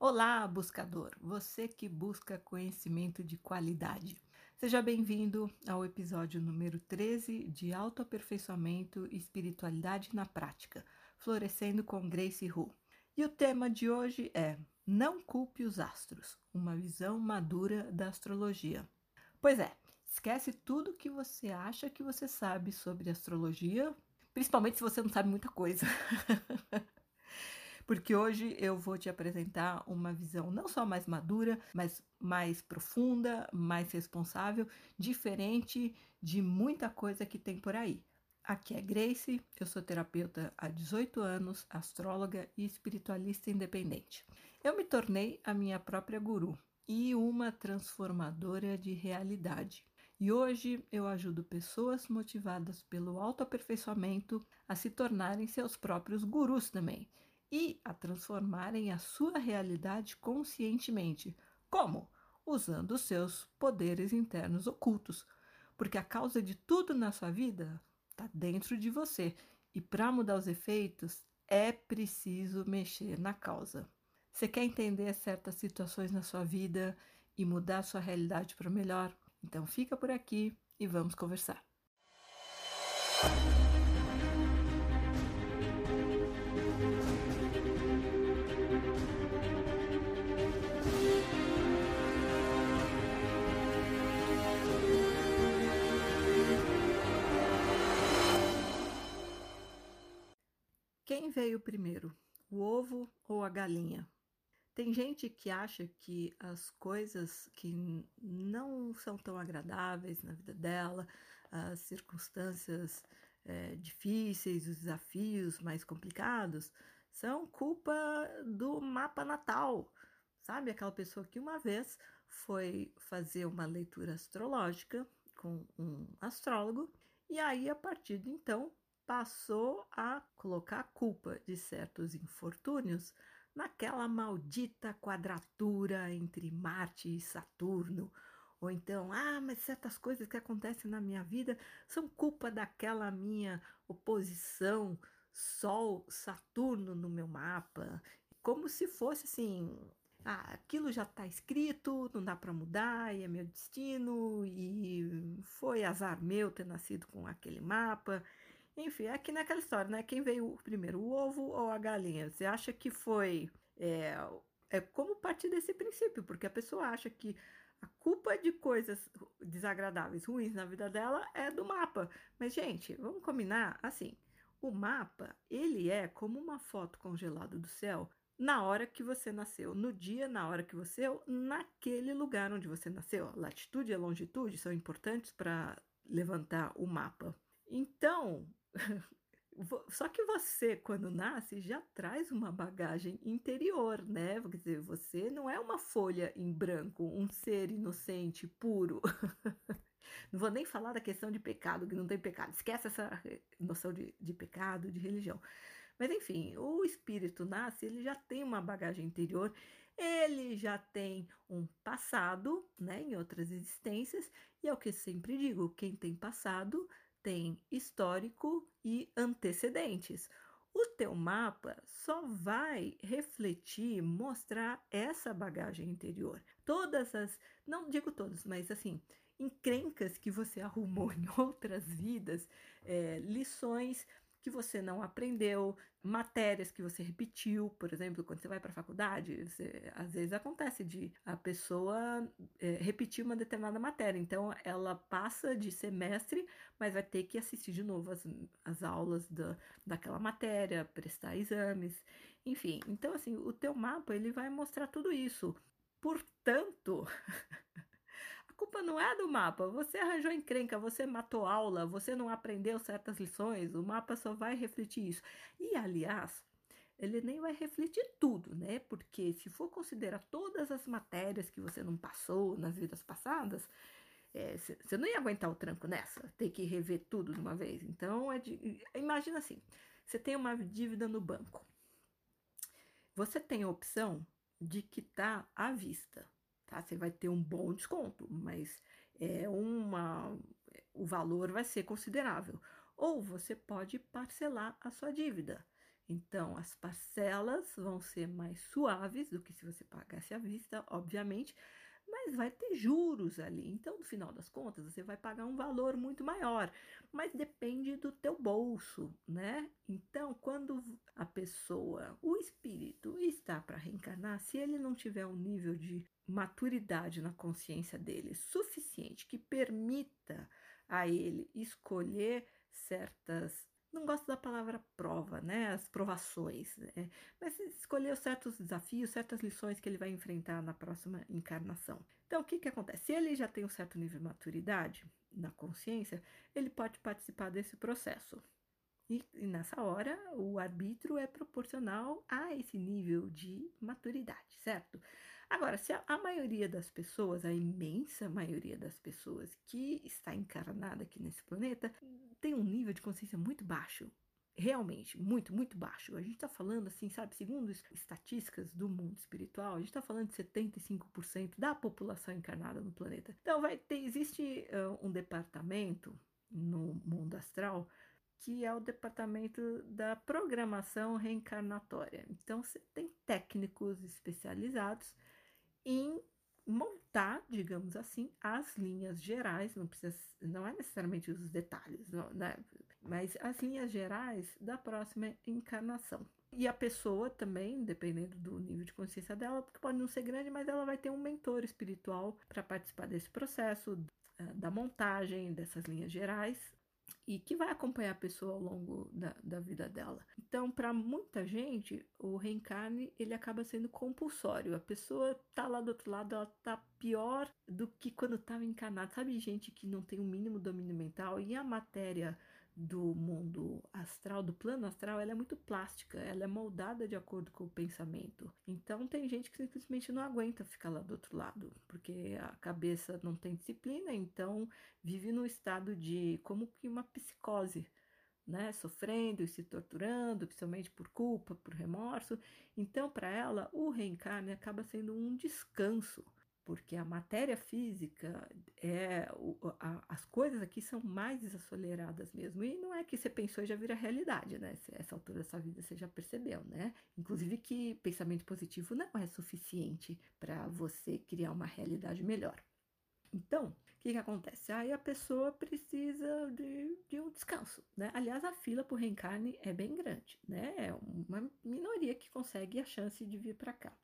Olá, buscador, você que busca conhecimento de qualidade. Seja bem-vindo ao episódio número 13 de Autoaperfeiçoamento e Espiritualidade na Prática, Florescendo com Grace Hu. E o tema de hoje é Não culpe os astros, uma visão madura da astrologia. Pois é, esquece tudo que você acha que você sabe sobre astrologia, principalmente se você não sabe muita coisa. porque hoje eu vou te apresentar uma visão não só mais madura, mas mais profunda, mais responsável, diferente de muita coisa que tem por aí. Aqui é Grace, eu sou terapeuta há 18 anos, astróloga e espiritualista independente. Eu me tornei a minha própria guru e uma transformadora de realidade. E hoje eu ajudo pessoas motivadas pelo autoaperfeiçoamento a se tornarem seus próprios gurus também e a transformarem a sua realidade conscientemente. Como? Usando os seus poderes internos ocultos. Porque a causa de tudo na sua vida está dentro de você. E para mudar os efeitos, é preciso mexer na causa. Você quer entender certas situações na sua vida e mudar sua realidade para melhor? Então fica por aqui e vamos conversar. Quem veio primeiro, o ovo ou a galinha? Tem gente que acha que as coisas que não são tão agradáveis na vida dela, as circunstâncias é, difíceis, os desafios mais complicados, são culpa do mapa natal. Sabe aquela pessoa que uma vez foi fazer uma leitura astrológica com um astrólogo e aí a partir de então passou a colocar a culpa de certos infortúnios naquela maldita quadratura entre Marte e Saturno. Ou então, ah, mas certas coisas que acontecem na minha vida são culpa daquela minha oposição Sol-Saturno no meu mapa. Como se fosse assim, ah, aquilo já está escrito, não dá para mudar, e é meu destino, e foi azar meu ter nascido com aquele mapa. Enfim, é aqui naquela história, né? Quem veio primeiro, o ovo ou a galinha? Você acha que foi. É, é como partir desse princípio, porque a pessoa acha que a culpa de coisas desagradáveis, ruins na vida dela é do mapa. Mas, gente, vamos combinar assim: o mapa, ele é como uma foto congelada do céu na hora que você nasceu, no dia, na hora que você, naquele lugar onde você nasceu. Latitude e longitude são importantes para levantar o mapa. Então, Só que você, quando nasce, já traz uma bagagem interior, né? Quer dizer, você não é uma folha em branco, um ser inocente, puro. Não vou nem falar da questão de pecado, que não tem pecado. Esquece essa noção de, de pecado, de religião. Mas enfim, o espírito nasce, ele já tem uma bagagem interior, ele já tem um passado, né, em outras existências, e é o que sempre digo: quem tem passado tem histórico e antecedentes. O teu mapa só vai refletir, mostrar essa bagagem interior. Todas as, não digo todas, mas assim, encrencas que você arrumou em outras vidas, é, lições que você não aprendeu, matérias que você repetiu, por exemplo, quando você vai para a faculdade, você, às vezes acontece de a pessoa é, repetir uma determinada matéria, então ela passa de semestre, mas vai ter que assistir de novo as, as aulas da, daquela matéria, prestar exames, enfim. Então, assim, o teu mapa ele vai mostrar tudo isso. Portanto, culpa não é do mapa. Você arranjou encrenca, você matou aula, você não aprendeu certas lições. O mapa só vai refletir isso. E, aliás, ele nem vai refletir tudo, né? Porque se for considerar todas as matérias que você não passou nas vidas passadas, você é, não ia aguentar o tranco nessa, ter que rever tudo de uma vez. Então, é de, imagina assim: você tem uma dívida no banco. Você tem a opção de quitar à vista tá? Você vai ter um bom desconto, mas é uma o valor vai ser considerável. Ou você pode parcelar a sua dívida. Então, as parcelas vão ser mais suaves do que se você pagasse à vista, obviamente, mas vai ter juros ali. Então, no final das contas, você vai pagar um valor muito maior, mas depende do teu bolso, né? Então, quando a pessoa, o espírito está para reencarnar, se ele não tiver um nível de maturidade na consciência dele suficiente que permita a ele escolher certas não gosto da palavra prova, né? As provações, né? mas escolher certos desafios, certas lições que ele vai enfrentar na próxima encarnação. Então, o que, que acontece? Se ele já tem um certo nível de maturidade na consciência, ele pode participar desse processo. E, e nessa hora, o arbítrio é proporcional a esse nível de maturidade, certo? Agora, se a, a, maioria das pessoas, a imensa maioria das pessoas que está encarnada aqui nesse planeta, tem um nível de consciência muito baixo, realmente, muito, muito baixo. A gente está falando, assim, sabe, segundo estatísticas do mundo espiritual, a gente está falando de 75% da população encarnada no planeta. Então, vai ter, existe uh, um departamento no mundo astral que é o departamento da programação reencarnatória. Então, você tem técnicos especializados em montar, digamos assim, as linhas gerais, não precisa, não é necessariamente os detalhes, não, né? mas as linhas gerais da próxima encarnação. E a pessoa também, dependendo do nível de consciência dela, porque pode não ser grande, mas ela vai ter um mentor espiritual para participar desse processo, eh, da montagem dessas linhas gerais, e que vai acompanhar a pessoa ao longo da, da vida dela. Então, para muita gente, o reencarne ele acaba sendo compulsório. A pessoa tá lá do outro lado, ela tá pior do que quando estava encarnada. Sabe, gente que não tem o um mínimo domínio mental e a matéria do mundo astral, do plano astral, ela é muito plástica, ela é moldada de acordo com o pensamento. Então tem gente que simplesmente não aguenta ficar lá do outro lado, porque a cabeça não tem disciplina, então vive no estado de como que uma psicose, né, sofrendo e se torturando, principalmente por culpa, por remorso. Então, para ela, o reencarne acaba sendo um descanso, porque a matéria física é a, as coisas aqui são mais desaceleradas mesmo e não é que você pensou e já vira realidade, né? Essa altura da sua vida você já percebeu, né? Inclusive que pensamento positivo não é suficiente para você criar uma realidade melhor. Então, o que, que acontece? Aí a pessoa precisa de, de um descanso, né? Aliás, a fila por reencarne é bem grande, né? É uma minoria que consegue a chance de vir para cá.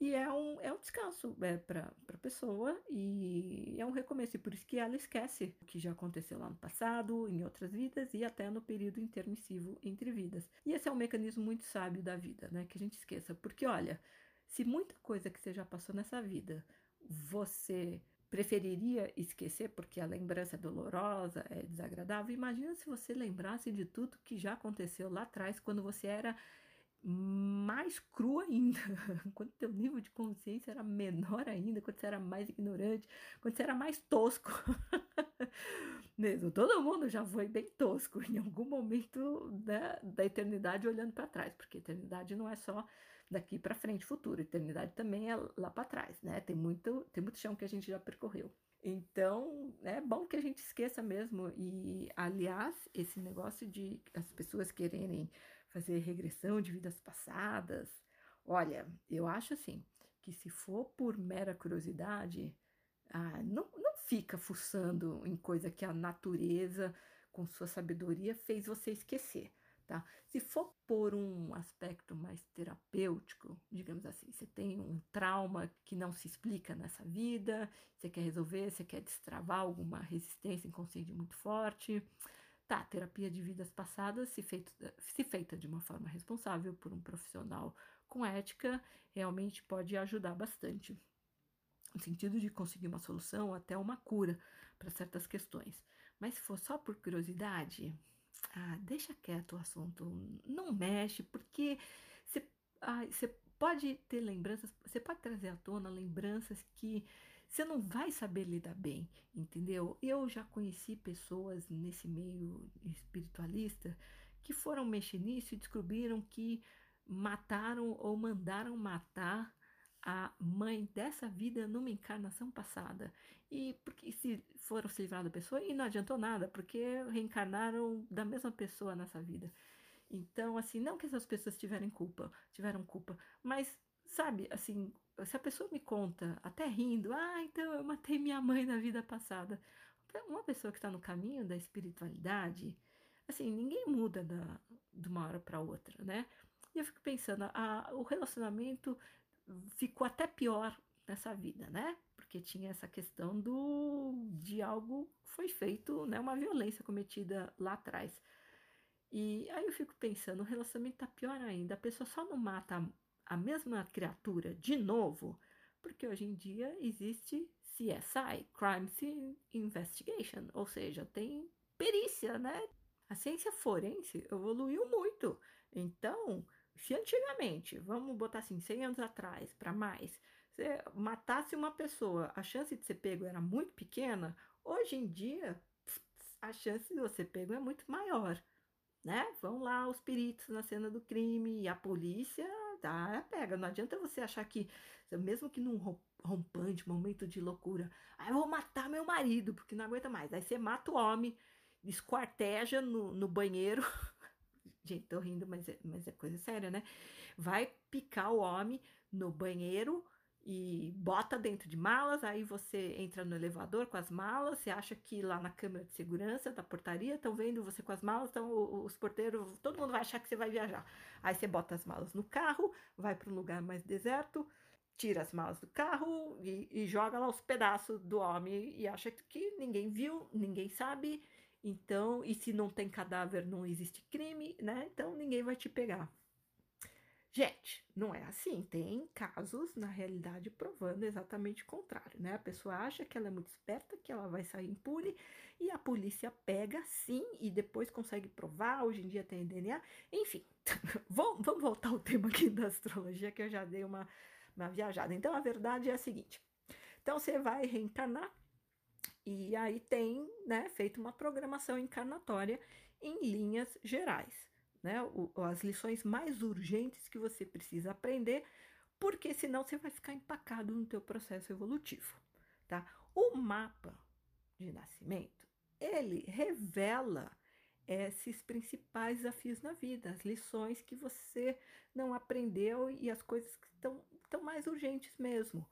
E é um, é um descanso é, para a pessoa e é um recomeço. E por isso que ela esquece o que já aconteceu lá no passado, em outras vidas e até no período intermissivo entre vidas. E esse é um mecanismo muito sábio da vida, né? Que a gente esqueça. Porque, olha, se muita coisa que você já passou nessa vida você preferiria esquecer porque a lembrança é dolorosa, é desagradável, imagina se você lembrasse de tudo que já aconteceu lá atrás, quando você era mais cru ainda, quando teu nível de consciência era menor ainda, quando você era mais ignorante, quando você era mais tosco. Mesmo, todo mundo já foi bem tosco em algum momento da, da eternidade olhando para trás, porque eternidade não é só daqui para frente, futuro, eternidade também é lá para trás, né? Tem muito, tem muito chão que a gente já percorreu. Então, é bom que a gente esqueça mesmo. E, aliás, esse negócio de as pessoas quererem fazer regressão de vidas passadas. Olha, eu acho assim que se for por mera curiosidade, ah, não, não fica fuçando em coisa que a natureza, com sua sabedoria, fez você esquecer. Tá? Se for por um aspecto mais terapêutico, digamos assim, você tem um trauma que não se explica nessa vida, você quer resolver, você quer destravar alguma resistência inconsciente muito forte, Tá, terapia de vidas passadas, se, feito, se feita de uma forma responsável por um profissional com ética, realmente pode ajudar bastante. No sentido de conseguir uma solução, até uma cura para certas questões. Mas se for só por curiosidade, ah, deixa quieto o assunto, não mexe, porque você ah, pode ter lembranças, você pode trazer à tona lembranças que você não vai saber lidar bem, entendeu? Eu já conheci pessoas nesse meio espiritualista que foram mexer nisso e descobriram que mataram ou mandaram matar a mãe dessa vida numa encarnação passada. E porque se foram se livrar da pessoa e não adiantou nada, porque reencarnaram da mesma pessoa nessa vida. Então, assim, não que essas pessoas tiverem culpa, tiveram culpa, mas, sabe, assim, se a pessoa me conta, até rindo, ah, então eu matei minha mãe na vida passada. Uma pessoa que está no caminho da espiritualidade, assim, ninguém muda da, de uma hora para outra, né? E eu fico pensando, a, o relacionamento ficou até pior nessa vida, né? Porque tinha essa questão do de algo foi feito, né? Uma violência cometida lá atrás. E aí eu fico pensando, o relacionamento tá pior ainda. A pessoa só não mata a mesma criatura de novo, porque hoje em dia existe CSI, Crime Scene Investigation, ou seja, tem perícia, né? A ciência forense evoluiu muito. Então, se antigamente, vamos botar assim, 100 anos atrás, para mais, você matasse uma pessoa, a chance de ser pego era muito pequena, hoje em dia, a chance de você pego é muito maior, né? Vão lá os peritos na cena do crime e a polícia tá, pega. Não adianta você achar que, mesmo que num rompante, momento de loucura, ah, eu vou matar meu marido, porque não aguenta mais. Aí você mata o homem, esquarteja no, no banheiro. Gente, tô rindo, mas é, mas é coisa séria, né? Vai picar o homem no banheiro e bota dentro de malas, aí você entra no elevador com as malas, você acha que lá na câmera de segurança da portaria estão vendo você com as malas, então os porteiros, todo mundo vai achar que você vai viajar. Aí você bota as malas no carro, vai para um lugar mais deserto, tira as malas do carro e, e joga lá os pedaços do homem e acha que ninguém viu, ninguém sabe, então, e se não tem cadáver, não existe crime, né? Então ninguém vai te pegar. Gente, não é assim. Tem casos, na realidade, provando exatamente o contrário, né? A pessoa acha que ela é muito esperta, que ela vai sair impune, e a polícia pega sim e depois consegue provar. Hoje em dia tem DNA. Enfim, vamos, voltar ao tema aqui da astrologia, que eu já dei uma, uma viajada. Então, a verdade é a seguinte: então você vai reencarnar, e aí tem, né, feito uma programação encarnatória em linhas gerais né? O, as lições mais urgentes que você precisa aprender, porque senão você vai ficar empacado no teu processo evolutivo, tá? O mapa de nascimento, ele revela esses principais desafios na vida, as lições que você não aprendeu e as coisas que estão, mais urgentes mesmo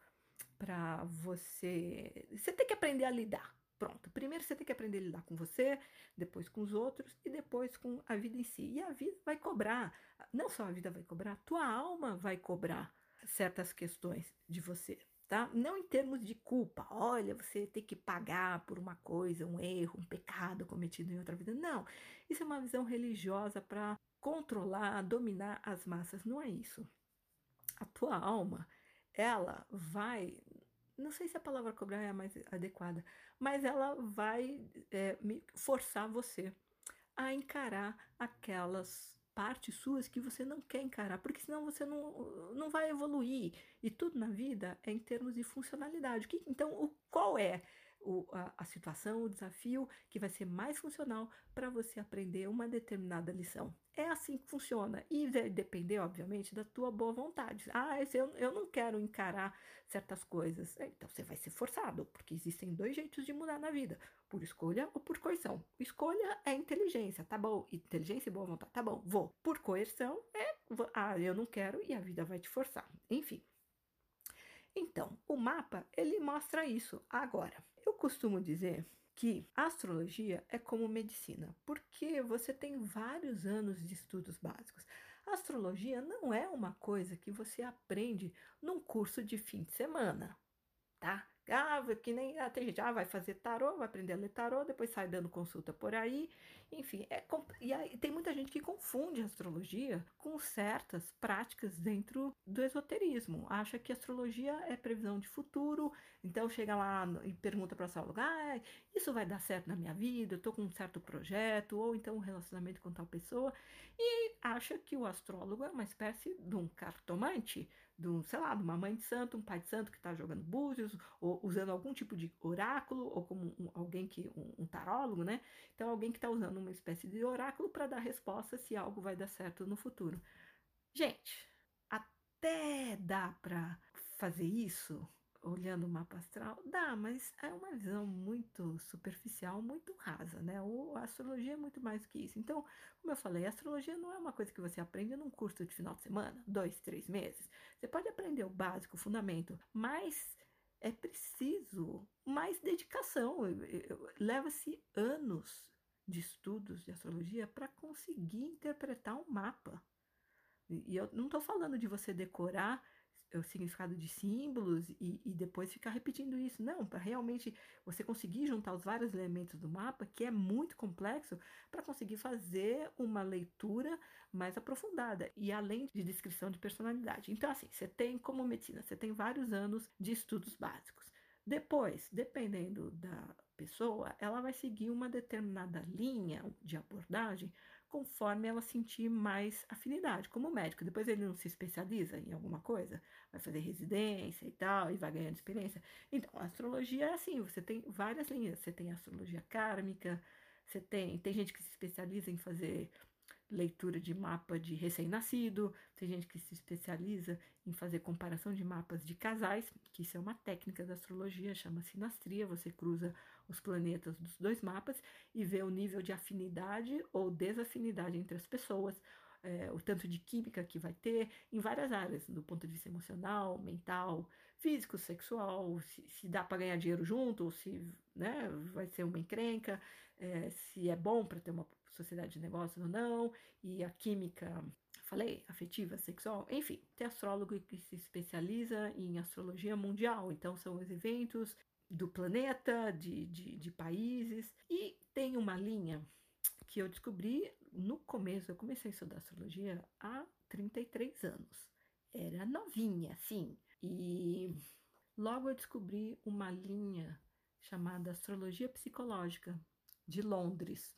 para você. Você tem que aprender a lidar, Pronto, primeiro você tem que aprender a lidar com você, depois com os outros e depois com a vida em si. E a vida vai cobrar, não só a vida vai cobrar, a tua alma vai cobrar certas questões de você, tá? Não em termos de culpa, olha, você tem que pagar por uma coisa, um erro, um pecado cometido em outra vida. Não, isso é uma visão religiosa para controlar, dominar as massas, não é isso. A tua alma, ela vai não sei se a palavra cobrar é a mais adequada, mas ela vai é, forçar você a encarar aquelas partes suas que você não quer encarar, porque senão você não, não vai evoluir. E tudo na vida é em termos de funcionalidade. Então, o, qual é o, a, a situação, o desafio que vai ser mais funcional para você aprender uma determinada lição. É assim que funciona. E vai depender, obviamente, da tua boa vontade. Ah, eu, eu não quero encarar certas coisas. É, então você vai ser forçado, porque existem dois jeitos de mudar na vida: por escolha ou por coerção. Escolha é inteligência, tá bom? Inteligência e boa vontade, tá bom, vou. Por coerção é, ah, eu não quero e a vida vai te forçar. Enfim. Então, o mapa, ele mostra isso. Agora, eu costumo dizer que astrologia é como medicina, porque você tem vários anos de estudos básicos. A astrologia não é uma coisa que você aprende num curso de fim de semana, tá? Ah, que nem ah, tem gente, ah, vai fazer tarô, vai aprender a ler tarô, depois sai dando consulta por aí. Enfim, é, e aí, tem muita gente que confunde a astrologia com certas práticas dentro do esoterismo. Acha que astrologia é previsão de futuro, então chega lá e pergunta para astróloga: ah, isso vai dar certo na minha vida, eu estou com um certo projeto, ou então um relacionamento com tal pessoa, e acha que o astrólogo é uma espécie de um cartomante do, sei lá, de uma mãe de santo, um pai de santo que está jogando búzios, ou usando algum tipo de oráculo, ou como um, alguém que, um, um, tarólogo, né? Então, alguém que está usando uma espécie de oráculo para dar resposta se algo vai dar certo no futuro. Gente, até dá para fazer isso, olhando o mapa astral? Dá, mas é uma visão muito superficial, muito rasa, né? O, a astrologia é muito mais do que isso. Então, como eu falei, a astrologia não é uma coisa que você aprende num curso de final de semana, dois, três meses. Você pode aprender o básico, o fundamento, mas é preciso mais dedicação. Leva-se anos de estudos de astrologia para conseguir interpretar um mapa. E eu não estou falando de você decorar o significado de símbolos e, e depois ficar repetindo isso. Não, para realmente você conseguir juntar os vários elementos do mapa, que é muito complexo, para conseguir fazer uma leitura mais aprofundada e além de descrição de personalidade. Então, assim, você tem, como medicina, você tem vários anos de estudos básicos. Depois, dependendo da pessoa, ela vai seguir uma determinada linha de abordagem conforme ela sentir mais afinidade, como médico. Depois ele não se especializa em alguma coisa, vai fazer residência e tal, e vai ganhando experiência. Então, a astrologia é assim, você tem várias linhas. Você tem astrologia kármica, você tem, tem gente que se especializa em fazer leitura de mapa de recém-nascido, tem gente que se especializa em fazer comparação de mapas de casais, que isso é uma técnica da astrologia, chama sinastria, você cruza os planetas dos dois mapas e vê o nível de afinidade ou desafinidade entre as pessoas, é, o tanto de química que vai ter em várias áreas, do ponto de vista emocional, mental, físico, sexual, se, se dá para ganhar dinheiro junto, ou se né, vai ser uma encrenca, é, se é bom para ter uma sociedade de negócios ou não, e a química, falei, afetiva, sexual, enfim, tem astrólogo que se especializa em astrologia mundial, então são os eventos do planeta, de, de, de países, e tem uma linha que eu descobri no começo, eu comecei a estudar astrologia há 33 anos. Era novinha, sim. E logo eu descobri uma linha chamada Astrologia Psicológica de Londres.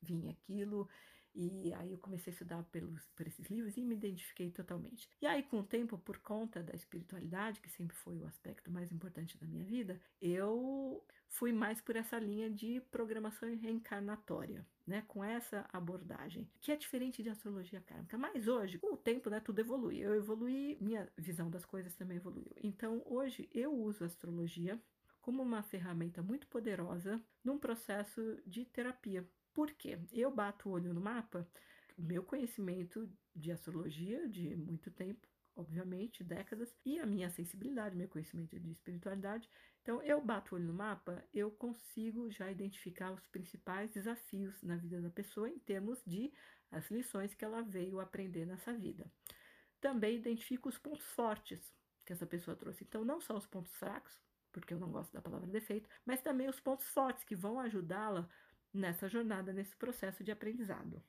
Vinha aquilo e aí eu comecei a estudar pelos, por esses livros e me identifiquei totalmente. E aí, com o tempo, por conta da espiritualidade, que sempre foi o aspecto mais importante da minha vida, eu fui mais por essa linha de programação reencarnatória. Né, com essa abordagem, que é diferente de astrologia kármica. Mas hoje, com o tempo, né, tudo evolui. Eu evolui, minha visão das coisas também evoluiu. Então, hoje, eu uso a astrologia como uma ferramenta muito poderosa num processo de terapia por quê? Eu bato o olho no mapa, meu conhecimento de astrologia de muito tempo, obviamente, décadas, e a minha sensibilidade, meu conhecimento de espiritualidade. Então, eu bato o olho no mapa, eu consigo já identificar os principais desafios na vida da pessoa em termos de as lições que ela veio aprender nessa vida. Também identifico os pontos fortes que essa pessoa trouxe. Então, não só os pontos fracos, porque eu não gosto da palavra defeito, mas também os pontos fortes que vão ajudá-la nessa jornada, nesse processo de aprendizado.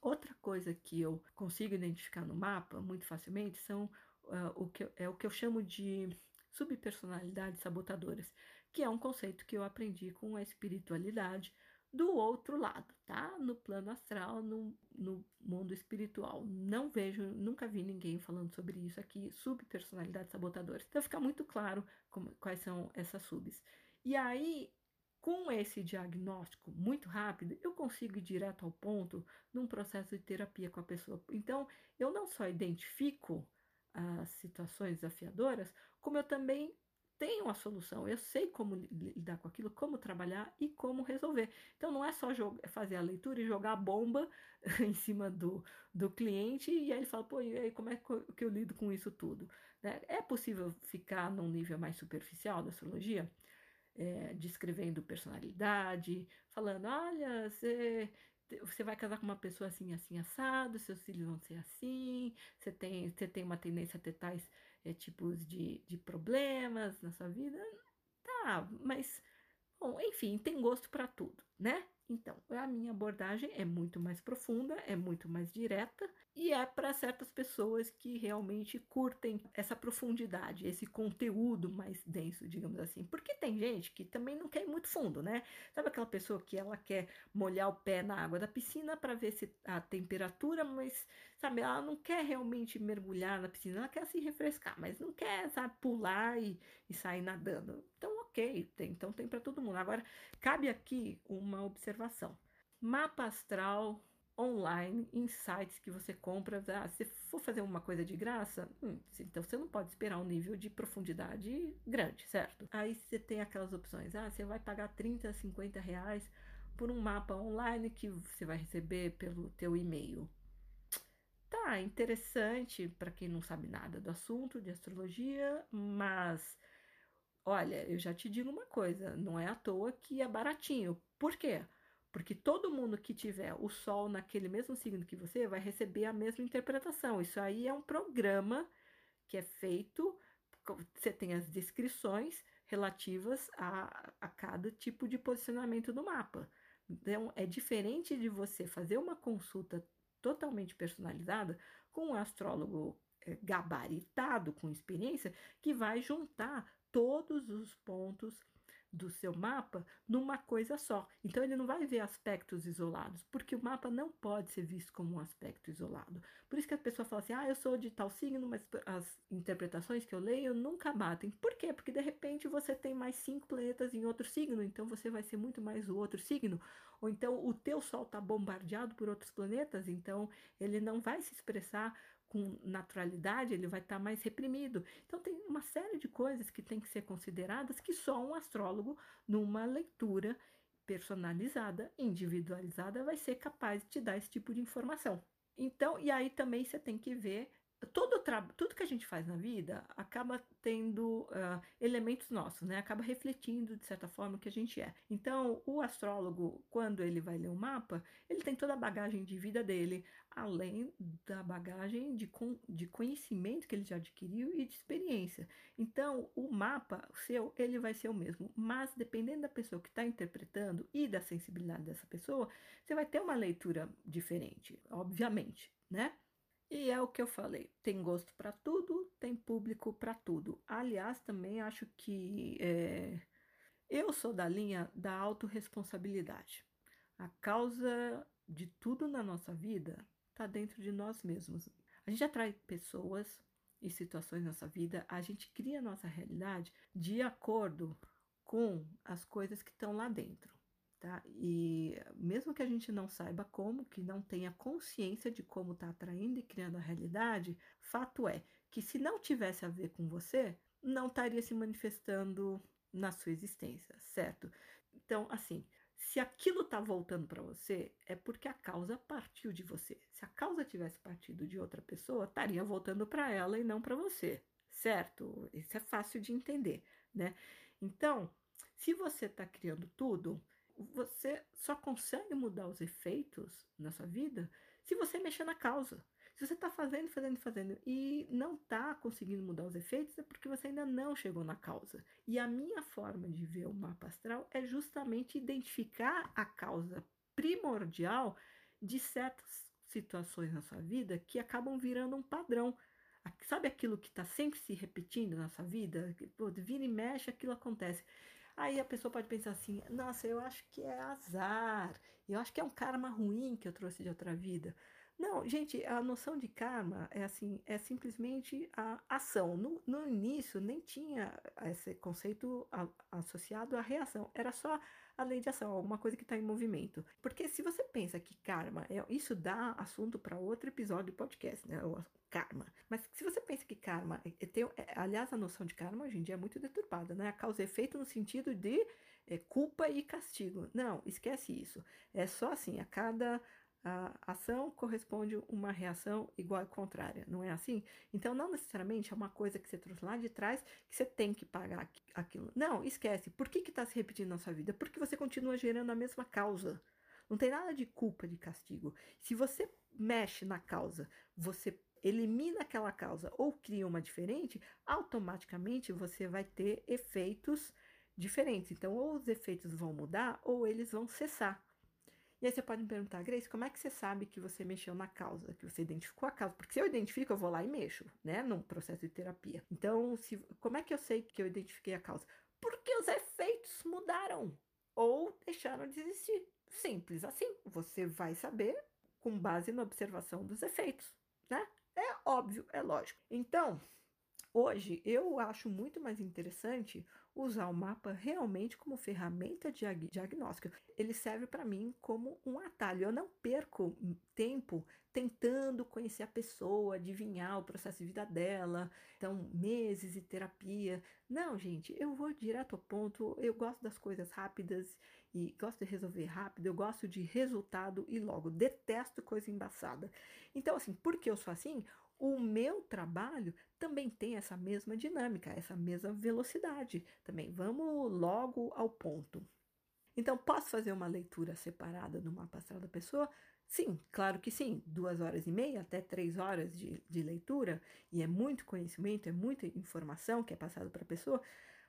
Outra coisa que eu consigo identificar no mapa muito facilmente são uh, o que, é o que eu chamo de subpersonalidades sabotadoras, que é um conceito que eu aprendi com a espiritualidade do outro lado, tá? No plano astral, no, no mundo espiritual. Não vejo, nunca vi ninguém falando sobre isso aqui, subpersonalidades sabotadoras. Então fica muito claro como, quais são essas subs. E aí com esse diagnóstico muito rápido, eu consigo ir direto ao ponto num processo de terapia com a pessoa. Então, eu não só identifico as situações desafiadoras, como eu também tenho a solução. Eu sei como lidar com aquilo, como trabalhar e como resolver. Então, não é só jogar, fazer a leitura e jogar a bomba em cima do, do cliente e aí ele fala, pô, e aí como é que eu lido com isso tudo? Né? É possível ficar num nível mais superficial da astrologia? É, descrevendo personalidade, falando: olha, você, você vai casar com uma pessoa assim, assim, assado, seus filhos vão ser assim, você tem, você tem uma tendência a ter tais é, tipos de, de problemas na sua vida. Tá, mas, bom, enfim, tem gosto para tudo, né? Então, a minha abordagem é muito mais profunda, é muito mais direta e é para certas pessoas que realmente curtem essa profundidade, esse conteúdo mais denso, digamos assim. Porque tem gente que também não quer ir muito fundo, né? Sabe aquela pessoa que ela quer molhar o pé na água da piscina para ver se a temperatura, mas sabe, ela não quer realmente mergulhar na piscina, ela quer se refrescar, mas não quer, sabe, pular e, e sair nadando. Então, ok, tem, então tem para todo mundo. Agora, cabe aqui uma observação. Mapa astral online, em sites que você compra. Ah, se for fazer uma coisa de graça, hum, então você não pode esperar um nível de profundidade grande, certo? Aí você tem aquelas opções. Ah, você vai pagar 30, 50 reais por um mapa online que você vai receber pelo teu e-mail. Tá interessante para quem não sabe nada do assunto de astrologia, mas olha, eu já te digo uma coisa, não é à toa que é baratinho. Por quê? Porque todo mundo que tiver o Sol naquele mesmo signo que você vai receber a mesma interpretação. Isso aí é um programa que é feito, você tem as descrições relativas a, a cada tipo de posicionamento do mapa. Então, é diferente de você fazer uma consulta totalmente personalizada com um astrólogo é, gabaritado, com experiência, que vai juntar todos os pontos do seu mapa numa coisa só. Então ele não vai ver aspectos isolados, porque o mapa não pode ser visto como um aspecto isolado. Por isso que a pessoa fala assim: "Ah, eu sou de tal signo, mas as interpretações que eu leio nunca batem". Por quê? Porque de repente você tem mais cinco planetas em outro signo, então você vai ser muito mais o outro signo, ou então o teu sol está bombardeado por outros planetas, então ele não vai se expressar com naturalidade, ele vai estar tá mais reprimido. Então, tem uma série de coisas que tem que ser consideradas que só um astrólogo, numa leitura personalizada, individualizada, vai ser capaz de te dar esse tipo de informação. Então, e aí também você tem que ver todo tudo que a gente faz na vida acaba tendo uh, elementos nossos, né? Acaba refletindo de certa forma o que a gente é. Então, o astrólogo, quando ele vai ler um mapa, ele tem toda a bagagem de vida dele, além da bagagem de, de conhecimento que ele já adquiriu e de experiência. Então, o mapa seu, ele vai ser o mesmo, mas dependendo da pessoa que está interpretando e da sensibilidade dessa pessoa, você vai ter uma leitura diferente, obviamente, né? E é o que eu falei, tem gosto para tudo, tem público para tudo. Aliás, também acho que é, eu sou da linha da autorresponsabilidade. A causa de tudo na nossa vida está dentro de nós mesmos. A gente atrai pessoas e situações na nossa vida, a gente cria a nossa realidade de acordo com as coisas que estão lá dentro. Tá? E mesmo que a gente não saiba como, que não tenha consciência de como está atraindo e criando a realidade, fato é que se não tivesse a ver com você, não estaria se manifestando na sua existência, certo? Então, assim, se aquilo está voltando para você, é porque a causa partiu de você. Se a causa tivesse partido de outra pessoa, estaria voltando para ela e não para você, certo? Isso é fácil de entender, né? Então, se você está criando tudo, você só consegue mudar os efeitos na sua vida se você mexer na causa. Se você está fazendo, fazendo, fazendo e não está conseguindo mudar os efeitos, é porque você ainda não chegou na causa. E a minha forma de ver o mapa astral é justamente identificar a causa primordial de certas situações na sua vida que acabam virando um padrão. Sabe aquilo que está sempre se repetindo na sua vida? Pô, vira e mexe, aquilo acontece. Aí a pessoa pode pensar assim: nossa, eu acho que é azar, eu acho que é um karma ruim que eu trouxe de outra vida. Não, gente, a noção de karma é assim, é simplesmente a ação. No, no início nem tinha esse conceito a, associado à reação, era só a lei de ação, alguma coisa que está em movimento. Porque se você pensa que karma, é, isso dá assunto para outro episódio do podcast, né? O karma. Mas se você pensa que karma, tem, é, aliás, a noção de karma hoje em dia é muito deturpada, né? A causa e efeito no sentido de é, culpa e castigo. Não, esquece isso. É só assim, a cada a ação corresponde uma reação igual e contrária, não é assim? Então, não necessariamente é uma coisa que você trouxe lá de trás que você tem que pagar aquilo. Não, esquece. Por que está se repetindo na sua vida? Porque você continua gerando a mesma causa. Não tem nada de culpa, de castigo. Se você mexe na causa, você elimina aquela causa ou cria uma diferente, automaticamente você vai ter efeitos diferentes. Então, ou os efeitos vão mudar ou eles vão cessar. E aí você pode me perguntar, Grace, como é que você sabe que você mexeu na causa, que você identificou a causa? Porque se eu identifico, eu vou lá e mexo, né, num processo de terapia. Então, se, como é que eu sei que eu identifiquei a causa? Porque os efeitos mudaram ou deixaram de existir. Simples assim. Você vai saber com base na observação dos efeitos, né? É óbvio, é lógico. Então, Hoje, eu acho muito mais interessante usar o mapa realmente como ferramenta de diagnóstico. Ele serve para mim como um atalho. Eu não perco tempo tentando conhecer a pessoa, adivinhar o processo de vida dela, então meses de terapia. Não, gente, eu vou direto ao ponto. Eu gosto das coisas rápidas e gosto de resolver rápido. Eu gosto de resultado e logo. Detesto coisa embaçada. Então, assim, por que eu sou assim? O meu trabalho também tem essa mesma dinâmica, essa mesma velocidade também. Vamos logo ao ponto. Então, posso fazer uma leitura separada do mapa astral da pessoa? Sim, claro que sim. Duas horas e meia até três horas de, de leitura, e é muito conhecimento, é muita informação que é passado para a pessoa.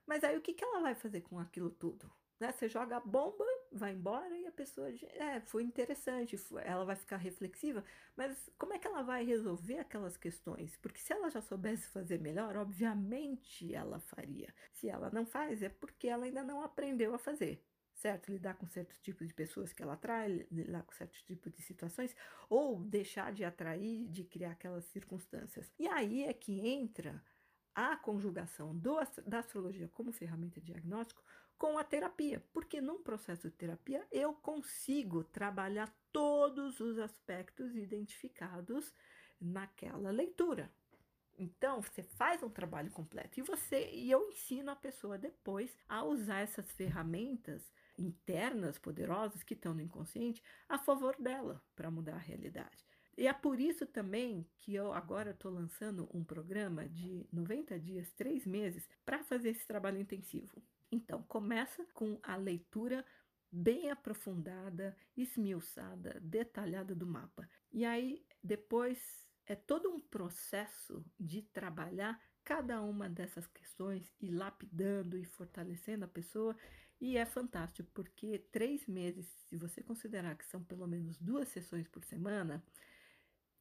Mas aí o que, que ela vai fazer com aquilo tudo? Né? Você joga a bomba, vai embora e a pessoa, é, foi interessante, ela vai ficar reflexiva, mas como é que ela vai resolver aquelas questões? Porque se ela já soubesse fazer melhor, obviamente ela faria. Se ela não faz, é porque ela ainda não aprendeu a fazer certo? Lidar com certos tipos de pessoas que ela atrai, lidar com certos tipos de situações, ou deixar de atrair, de criar aquelas circunstâncias. E aí é que entra a conjugação do, da astrologia como ferramenta diagnóstico com a terapia, porque num processo de terapia eu consigo trabalhar todos os aspectos identificados naquela leitura. Então, você faz um trabalho completo e você e eu ensino a pessoa depois a usar essas ferramentas internas poderosas que estão no inconsciente a favor dela para mudar a realidade. E é por isso também que eu agora estou lançando um programa de 90 dias, 3 meses, para fazer esse trabalho intensivo. Então, começa com a leitura bem aprofundada, esmiuçada, detalhada do mapa. E aí, depois, é todo um processo de trabalhar cada uma dessas questões e lapidando e fortalecendo a pessoa. E é fantástico, porque três meses, se você considerar que são pelo menos duas sessões por semana,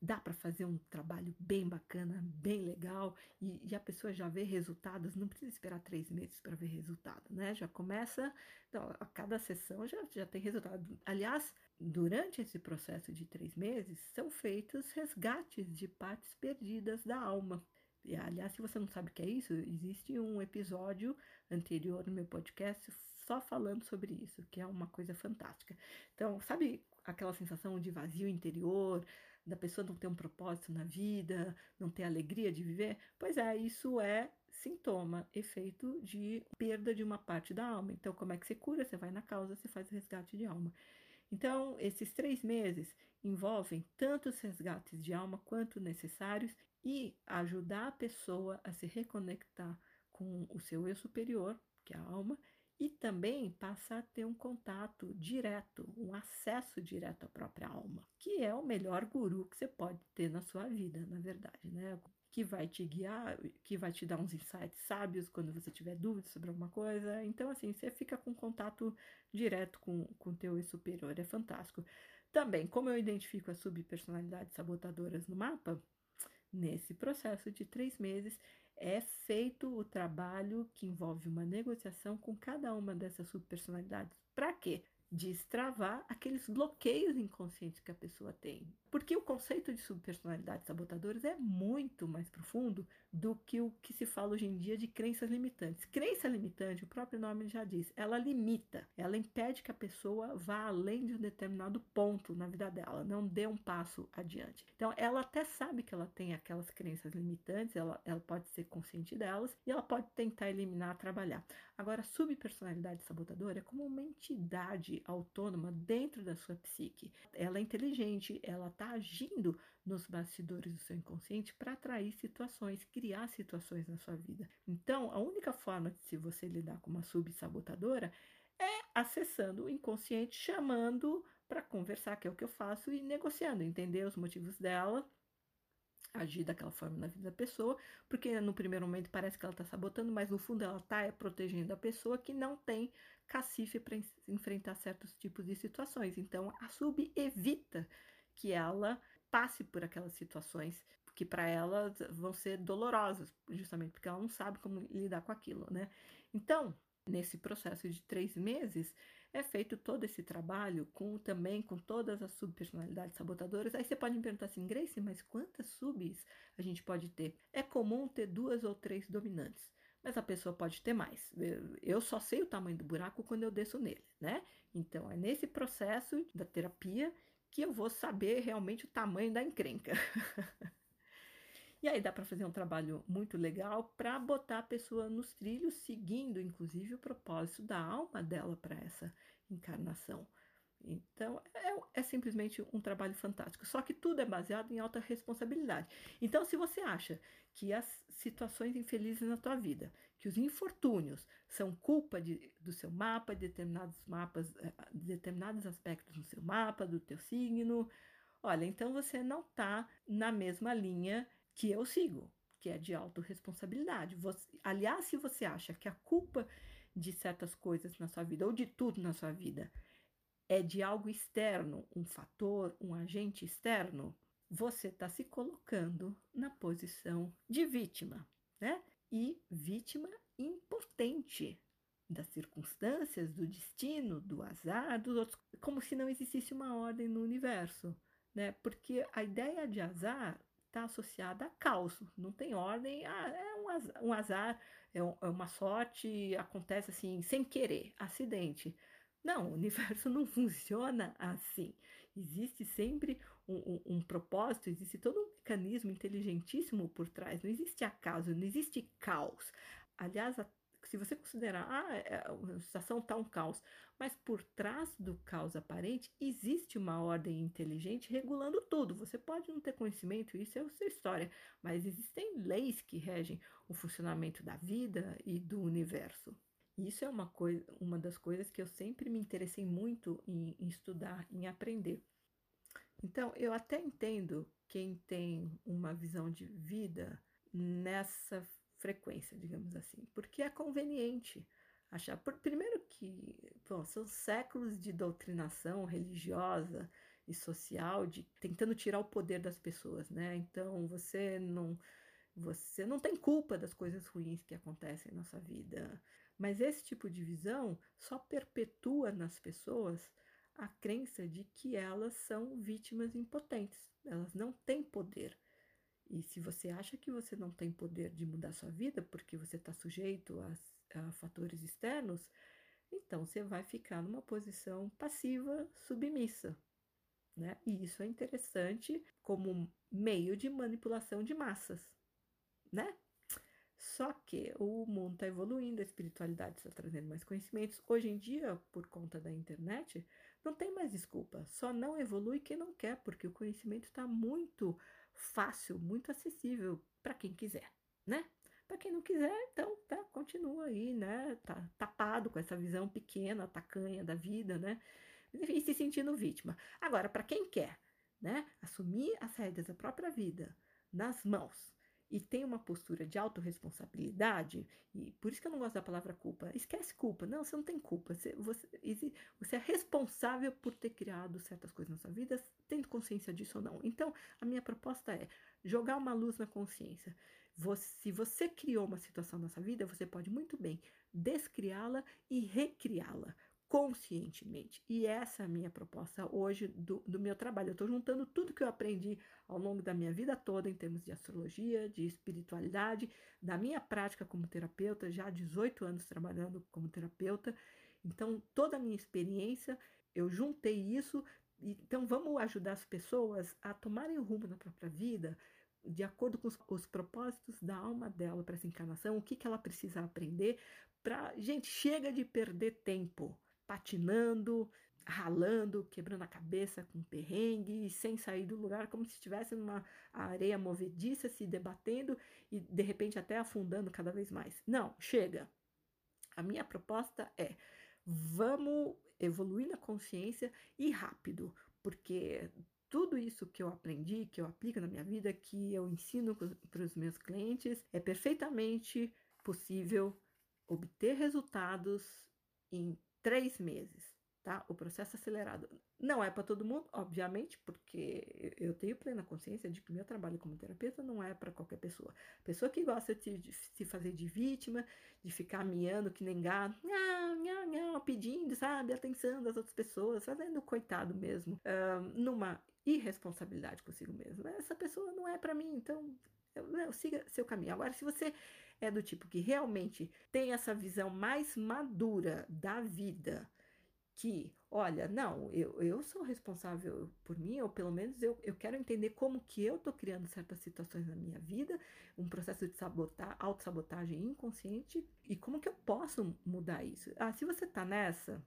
dá para fazer um trabalho bem bacana, bem legal, e, e, a pessoa já vê resultados, não precisa esperar três meses para ver resultado, né? Já começa, então, a cada sessão já, já tem resultado. Aliás, durante esse processo de três meses, são feitos resgates de partes perdidas da alma. E, aliás, se você não sabe o que é isso, existe um episódio anterior no meu podcast só falando sobre isso, que é uma coisa fantástica. Então, sabe aquela sensação de vazio interior, da pessoa não ter um propósito na vida, não ter alegria de viver, pois é, isso é sintoma, efeito de perda de uma parte da alma. Então, como é que você cura? Você vai na causa, você faz resgate de alma. Então, esses três meses envolvem tanto os resgates de alma quanto necessários e ajudar a pessoa a se reconectar com o seu eu superior, que é a alma, e também passa a ter um contato direto, um acesso direto à própria alma, que é o melhor guru que você pode ter na sua vida, na verdade, né? Que vai te guiar, que vai te dar uns insights sábios quando você tiver dúvidas sobre alguma coisa. Então, assim, você fica com contato direto com o teu superior, é fantástico. Também, como eu identifico as subpersonalidades sabotadoras no mapa, nesse processo de três meses, é feito o trabalho que envolve uma negociação com cada uma dessas subpersonalidades. Para quê? Destravar aqueles bloqueios inconscientes que a pessoa tem. Porque o conceito de subpersonalidades sabotadoras é muito mais profundo do que o que se fala hoje em dia de crenças limitantes. Crença limitante, o próprio nome já diz, ela limita, ela impede que a pessoa vá além de um determinado ponto na vida dela, não dê um passo adiante. Então, ela até sabe que ela tem aquelas crenças limitantes, ela, ela pode ser consciente delas e ela pode tentar eliminar, trabalhar. Agora, subpersonalidade sabotadora é como uma entidade autônoma dentro da sua psique. Ela é inteligente, ela está agindo nos bastidores do seu inconsciente para atrair situações, criar situações na sua vida. Então, a única forma de se você lidar com uma subsabotadora é acessando o inconsciente, chamando para conversar, que é o que eu faço, e negociando, entender os motivos dela, agir daquela forma na vida da pessoa, porque no primeiro momento parece que ela está sabotando, mas no fundo ela está é, protegendo a pessoa que não tem cacife para enfrentar certos tipos de situações. Então, a sub evita que ela passe por aquelas situações que para ela vão ser dolorosas, justamente porque ela não sabe como lidar com aquilo, né? Então, nesse processo de três meses, é feito todo esse trabalho com também com todas as subpersonalidades sabotadoras. Aí você pode me perguntar assim, Grace, mas quantas subs a gente pode ter? É comum ter duas ou três dominantes, mas a pessoa pode ter mais. Eu só sei o tamanho do buraco quando eu desço nele, né? Então é nesse processo da terapia que eu vou saber realmente o tamanho da encrenca. E aí dá para fazer um trabalho muito legal para botar a pessoa nos trilhos, seguindo inclusive o propósito da alma dela para essa encarnação. Então, é, é, simplesmente um trabalho fantástico. Só que tudo é baseado em alta responsabilidade. Então, se você acha que as situações infelizes na tua vida, que os infortúnios são culpa de, do seu mapa, de determinados mapas, de eh, determinados aspectos do seu mapa, do teu signo, olha, então você não está na mesma linha que eu sigo, que é de autorresponsabilidade. Aliás, se você acha que a culpa de certas coisas na sua vida, ou de tudo na sua vida, é de algo externo, um fator, um agente externo, você está se colocando na posição de vítima, né? E vítima impotente das circunstâncias, do destino, do azar, dos outros, como se não existisse uma ordem no universo, né? Porque a ideia de azar está associada a caos, não tem ordem, ah, é um azar, um azar é, um, é, uma sorte, acontece assim, sem querer, acidente. Não, o universo não funciona assim. Existe sempre um, um, um, propósito, existe todo um mecanismo inteligentíssimo por trás. Não existe acaso, não existe caos. Aliás, a se você considerar, ah, é, a situação está um caos, mas por trás do caos aparente existe uma ordem inteligente regulando tudo. Você pode não ter conhecimento, isso é sua história, mas existem leis que regem o funcionamento da vida e do universo. Isso é uma, coisa, uma das coisas que eu sempre me interessei muito em, em estudar, em aprender. Então, eu até entendo quem tem uma visão de vida nessa frequência, digamos assim, porque é conveniente achar. Por, primeiro que bom, são séculos de doutrinação religiosa e social, de tentando tirar o poder das pessoas, né? Então você não você não tem culpa das coisas ruins que acontecem na sua vida. Mas esse tipo de visão só perpetua nas pessoas a crença de que elas são vítimas impotentes, elas não têm poder. E se você acha que você não tem poder de mudar sua vida porque você está sujeito a, a fatores externos, então você vai ficar numa posição passiva, submissa. Né? E isso é interessante como meio de manipulação de massas, né? Só que o mundo está evoluindo, a espiritualidade está trazendo mais conhecimentos. Hoje em dia, por conta da internet, não tem mais desculpa. Só não evolui quem não quer, porque o conhecimento está muito fácil, muito acessível para quem quiser, né? Para quem não quiser, então tá, continua aí, né? Tá tapado com essa visão pequena, tacanha da vida, né? E se sentindo vítima. Agora, para quem quer, né? Assumir as rédeas da própria vida nas mãos e tem uma postura de autorresponsabilidade, e por isso que eu não gosto da palavra culpa. Esquece culpa. Não, você não tem culpa. Você, você, você é responsável por ter criado certas coisas na sua vida, tendo consciência disso ou não. Então, a minha proposta é jogar uma luz na consciência. Você, se você criou uma situação nessa vida, você pode muito bem descriá-la e recriá-la conscientemente. E essa é a minha proposta hoje do, do meu trabalho. Eu estou juntando tudo que eu aprendi ao longo da minha vida toda em termos de astrologia, de espiritualidade, da minha prática como terapeuta, já há 18 anos trabalhando como terapeuta. Então, toda a minha experiência, eu juntei isso. Então, vamos ajudar as pessoas a tomarem o rumo na própria vida, de acordo com os, os propósitos da alma dela para essa encarnação, o que, que ela precisa aprender. Para gente, chega de perder tempo patinando, ralando, quebrando a cabeça com perrengue, sem sair do lugar, como se estivesse numa areia movediça, se debatendo e de repente até afundando cada vez mais. Não, chega. A minha proposta é: vamos evoluir na consciência e rápido, porque tudo isso que eu aprendi, que eu aplico na minha vida, que eu ensino para os meus clientes, é perfeitamente possível obter resultados em três meses, tá? O processo acelerado não é para todo mundo, obviamente, porque eu tenho plena consciência de que meu trabalho como terapeuta não é para qualquer pessoa. Pessoa que gosta de se fazer de vítima, de ficar miando que nem gato, nha, nha, pedindo, sabe, atenção das outras pessoas, fazendo coitado mesmo, numa irresponsabilidade consigo mesmo. Essa pessoa não é para mim, então eu, eu, siga seu caminho. Agora, se você é do tipo que realmente tem essa visão mais madura da vida, que, olha, não, eu, eu sou responsável por mim, ou pelo menos eu, eu quero entender como que eu tô criando certas situações na minha vida, um processo de sabotar, autossabotagem inconsciente, e como que eu posso mudar isso? Ah, se você tá nessa,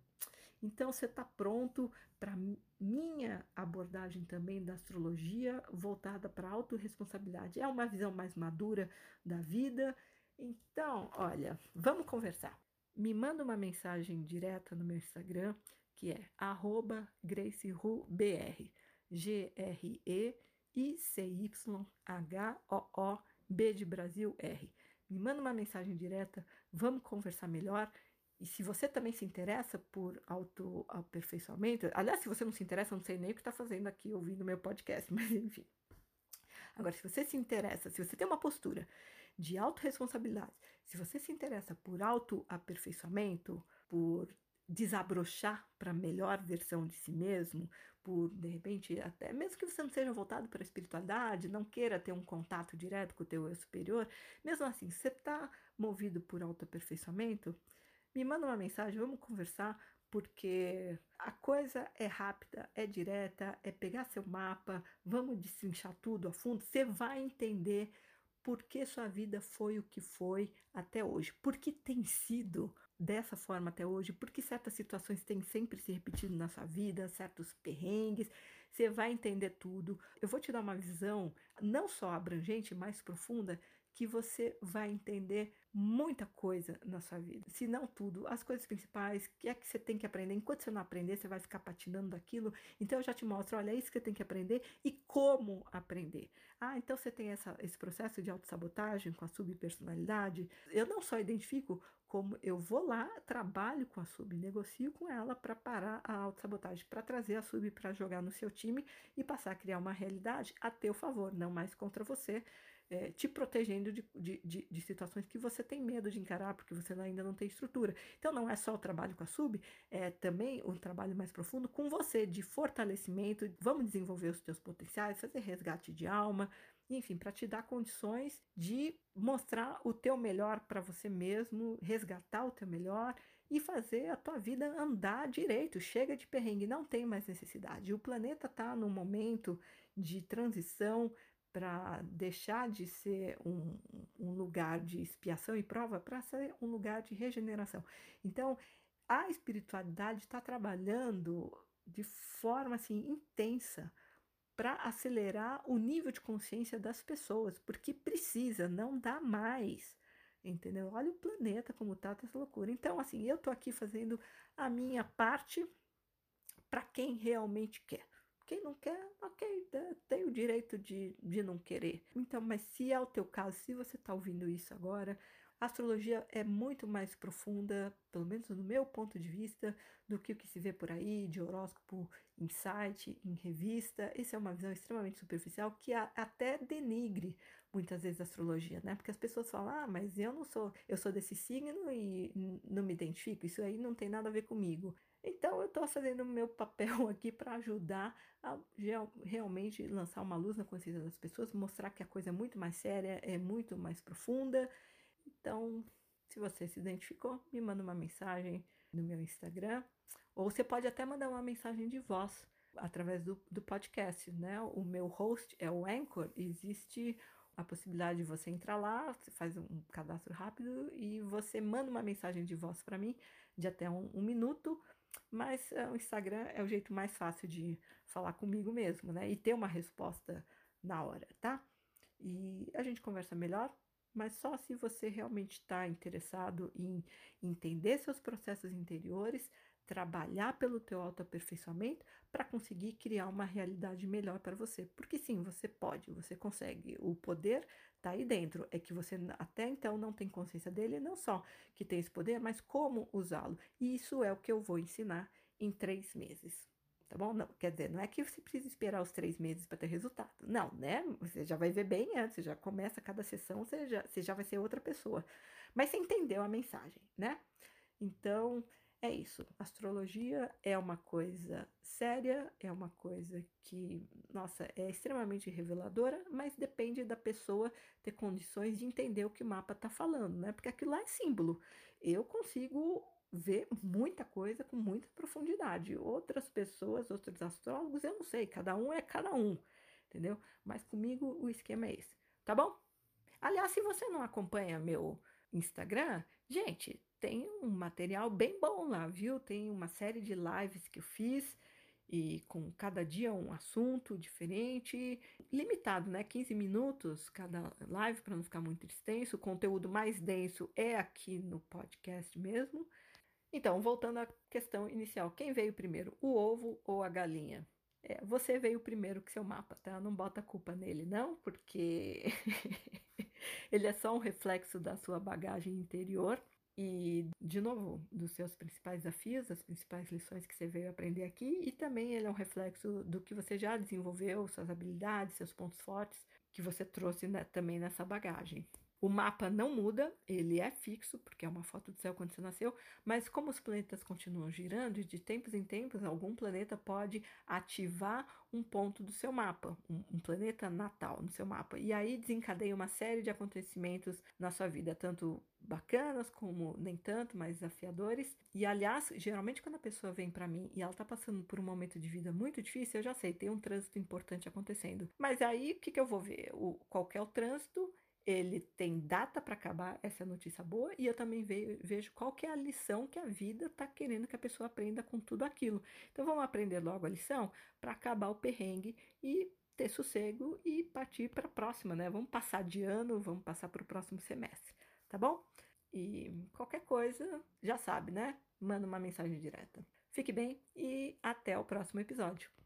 então você está pronto para minha abordagem também da astrologia voltada para a autorresponsabilidade. É uma visão mais madura da vida então, olha, vamos conversar. Me manda uma mensagem direta no meu Instagram, que é GraceRuBR. G-R-E-I-C-Y-H-O-O-B de Brasil R. Me manda uma mensagem direta, vamos conversar melhor. E se você também se interessa por autoaperfeiçoamento, aliás, se você não se interessa, eu não sei nem o que está fazendo aqui ouvindo meu podcast, mas enfim. Agora, se você se interessa, se você tem uma postura de autorresponsabilidade, se você se interessa por autoaperfeiçoamento, por desabrochar para a melhor versão de si mesmo, por de repente até mesmo que você não seja voltado para a espiritualidade, não queira ter um contato direto com o teu eu superior, mesmo assim, você está movido por autoaperfeiçoamento, me manda uma mensagem, vamos conversar, porque a coisa é rápida, é direta, é pegar seu mapa, vamos destrinchar tudo a fundo, você vai entender por que sua vida foi o que foi até hoje, por que tem sido dessa forma até hoje, por que certas situações têm sempre se repetido na sua vida, certos perrengues, você vai entender tudo. Eu vou te dar uma visão não só abrangente, mais profunda, que você vai entender muita coisa na sua vida. Se não tudo, as coisas principais, que é que você tem que aprender. Enquanto você não aprender, você vai ficar patinando daquilo. Então eu já te mostro, olha, é isso que você tem que aprender e como aprender. Ah, então você tem essa, esse processo de autossabotagem com a subpersonalidade. Eu não só identifico como eu vou lá, trabalho com a sub, negocio com ela para parar a autossabotagem, para trazer a sub para jogar no seu time e passar a criar uma realidade a teu favor, não mais contra você é, te protegendo de, de, de, de, situações que você tem medo de encarar, porque você ainda não tem estrutura. Então, não é só o trabalho com a sub, é também um trabalho mais profundo com você, de fortalecimento. Vamos desenvolver os teus potenciais, fazer resgate de alma, enfim, para te dar condições de mostrar o teu melhor para você mesmo, resgatar o teu melhor e fazer a tua vida andar direito. Chega de perrengue, não tem mais necessidade. O planeta está num momento de transição para deixar de ser um, um, lugar de expiação e prova para ser um lugar de regeneração. Então, a espiritualidade está trabalhando de forma assim intensa para acelerar o nível de consciência das pessoas, porque precisa, não dá mais. Entendeu? Olha o planeta como tá, tá essa loucura. Então, assim, eu tô aqui fazendo a minha parte para quem realmente quer. Quem não quer, ok, tem o direito de, de não querer. Então, mas se é o teu caso, se você está ouvindo isso agora, a astrologia é muito mais profunda, pelo menos no meu ponto de vista, do que o que se vê por aí de horóscopo em site, em revista. Essa é uma visão extremamente superficial que até denigre muitas vezes a astrologia, né? Porque as pessoas falam: "Ah, mas eu não sou, eu sou desse signo e não me identifico, isso aí não tem nada a ver comigo". Então, eu estou fazendo o meu papel aqui para ajudar a realmente lançar uma luz na consciência das pessoas, mostrar que a coisa é muito mais séria, é muito mais profunda. Então, se você se identificou, me manda uma mensagem no meu Instagram, ou você pode até mandar uma mensagem de voz através do, do podcast, né? O meu host é o Anchor, existe a possibilidade de você entrar lá, você faz um cadastro rápido e você manda uma mensagem de voz para mim de até um, um minuto mas uh, o Instagram é o jeito mais fácil de falar comigo mesmo, né? E ter uma resposta na hora, tá? E a gente conversa melhor, mas só se você realmente está interessado em entender seus processos interiores, trabalhar pelo teu autoaperfeiçoamento para conseguir criar uma realidade melhor para você. Porque sim, você pode, você consegue. O poder está aí dentro. É que você até então não tem consciência dele, não só que tem esse poder, mas como usá-lo. E isso é o que eu vou ensinar em três meses. Tá bom? Não, quer dizer, não é que você precisa esperar os três meses para ter resultado. Não, né? Você já vai ver bem antes, já começa cada sessão, você já, você já vai ser outra pessoa. Mas você entendeu a mensagem, né? Então, é isso. Astrologia é uma coisa séria, é uma coisa que, nossa, é extremamente reveladora, mas depende da pessoa ter condições de entender o que o mapa está falando, né? Porque aquilo lá é símbolo. Eu consigo ver muita coisa com muita profundidade. Outras pessoas, outros astrólogos, eu não sei, cada um é cada um, entendeu? Mas comigo o esquema é esse, tá bom? Aliás, se você não acompanha meu Instagram, gente, tem um material bem bom lá, viu? Tem uma série de lives que eu fiz e com cada dia um assunto diferente, limitado, né? 15 minutos cada live para não ficar muito extenso. O conteúdo mais denso é aqui no podcast mesmo. Então, voltando à questão inicial, quem veio primeiro, o ovo ou a galinha? É, você veio primeiro que seu mapa, tá? Não bota culpa nele, não, porque ele é só um reflexo da sua bagagem interior e, de novo, dos seus principais desafios, das principais lições que você veio aprender aqui, e também ele é um reflexo do que você já desenvolveu, suas habilidades, seus pontos fortes, que você trouxe né, também nessa bagagem. O mapa não muda, ele é fixo, porque é uma foto do céu quando você nasceu, mas como os planetas continuam girando, de tempos em tempos, algum planeta pode ativar um ponto do seu mapa, um, um, planeta natal no seu mapa. E aí desencadeia uma série de acontecimentos na sua vida, tanto bacanas como nem tanto, mais desafiadores. E aliás, geralmente quando a pessoa vem para mim e ela tá passando por um momento de vida muito difícil, eu já sei, tem um trânsito importante acontecendo. Mas aí o que, que eu vou ver? O, qual é o trânsito? Ele tem data para acabar, essa é a notícia boa, e eu também vejo qual que é a lição que a vida está querendo que a pessoa aprenda com tudo aquilo. Então vamos aprender logo a lição para acabar o perrengue e ter sossego e partir para a próxima, né? Vamos passar de ano, vamos passar para o próximo semestre, tá bom? E qualquer coisa, já sabe, né? Manda uma mensagem direta. Fique bem e até o próximo episódio.